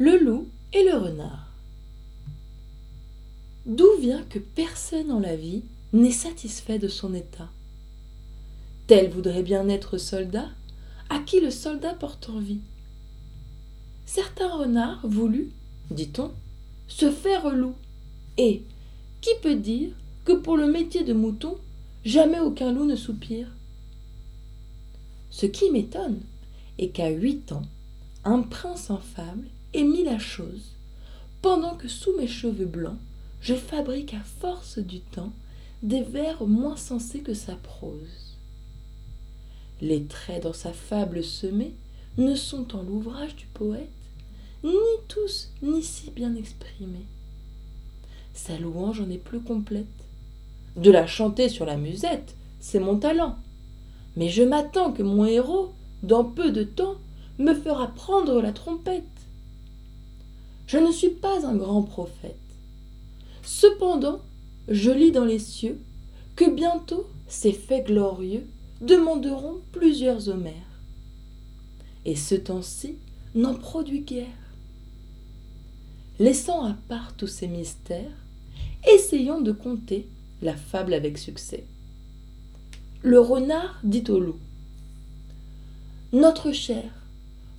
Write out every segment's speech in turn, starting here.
Le loup et le renard. D'où vient que personne en la vie n'est satisfait de son état? Tel voudrait bien être soldat, à qui le soldat porte envie? Certains renards voulu, dit-on, se faire loup, et qui peut dire que pour le métier de mouton, jamais aucun loup ne soupire? Ce qui m'étonne est qu'à huit ans, un prince en ait mis la chose, pendant que sous mes cheveux blancs, je fabrique à force du temps des vers moins sensés que sa prose. Les traits dans sa fable semés ne sont en l'ouvrage du poète ni tous ni si bien exprimés. Sa louange en est plus complète. De la chanter sur la musette, c'est mon talent. Mais je m'attends que mon héros, dans peu de temps, me fera prendre la trompette. Je ne suis pas un grand prophète. Cependant, je lis dans les cieux que bientôt ces faits glorieux demanderont plusieurs Homères. Et ce temps-ci n'en produit guère. Laissant à part tous ces mystères, essayons de conter la fable avec succès. Le renard dit au loup Notre cher,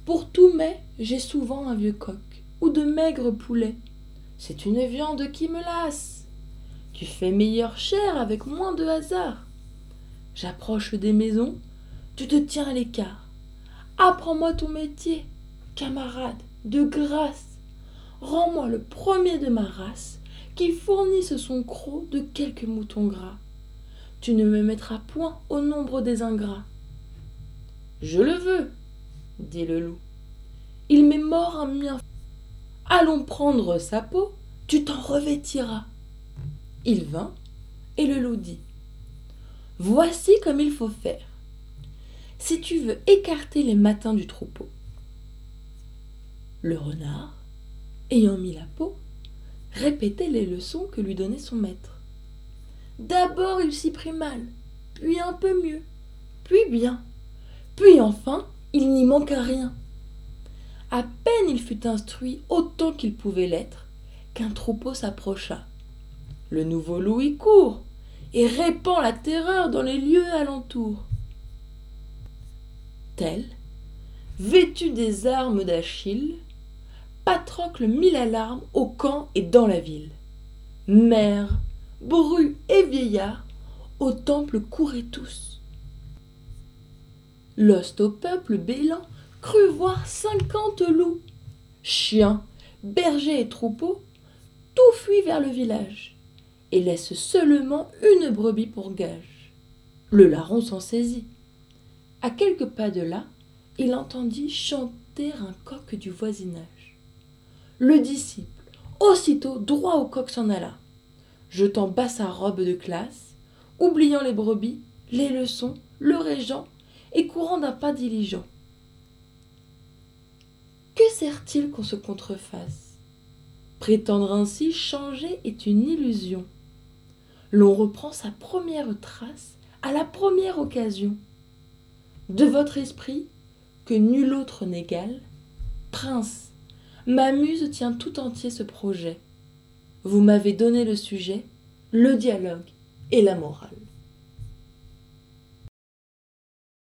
pour tout mets, j'ai souvent un vieux coq ou de maigres poulets. C'est une viande qui me lasse. Tu fais meilleure chair avec moins de hasard. J'approche des maisons, tu te tiens à l'écart. Apprends-moi ton métier, camarade, de grâce. Rends-moi le premier de ma race qui fournisse son croc de quelques moutons gras. Tu ne me mettras point au nombre des ingrats. Je le veux, dit le loup. Il m'est mort un mien. Allons prendre sa peau, tu t'en revêtiras. Il vint, et le loup dit Voici comme il faut faire. Si tu veux écarter les matins du troupeau. Le renard, ayant mis la peau, répétait les leçons que lui donnait son maître. D'abord il s'y prit mal, puis un peu mieux, puis bien, puis enfin il n'y manqua rien. À peine il fut instruit autant qu'il pouvait l'être, qu'un troupeau s'approcha. Le nouveau loup y court, et répand la terreur dans les lieux alentours. Tel, vêtu des armes d'Achille, Patrocle mit l'alarme au camp et dans la ville. Mères, brus et vieillards, au temple couraient tous. L'hoste au peuple bélant crut voir cinquante loups. Chiens, bergers et troupeaux, tout fuit vers le village et laisse seulement une brebis pour gage. Le larron s'en saisit. À quelques pas de là, il entendit chanter un coq du voisinage. Le disciple, aussitôt droit au coq s'en alla, jetant bas sa robe de classe, oubliant les brebis, les leçons, le régent, et courant d'un pas diligent. Sert-il qu'on se contrefasse? Prétendre ainsi changer est une illusion l'on reprend sa première trace à la première occasion. De votre esprit, que nul autre n'égale, prince, ma muse tient tout entier ce projet. Vous m'avez donné le sujet, le dialogue et la morale.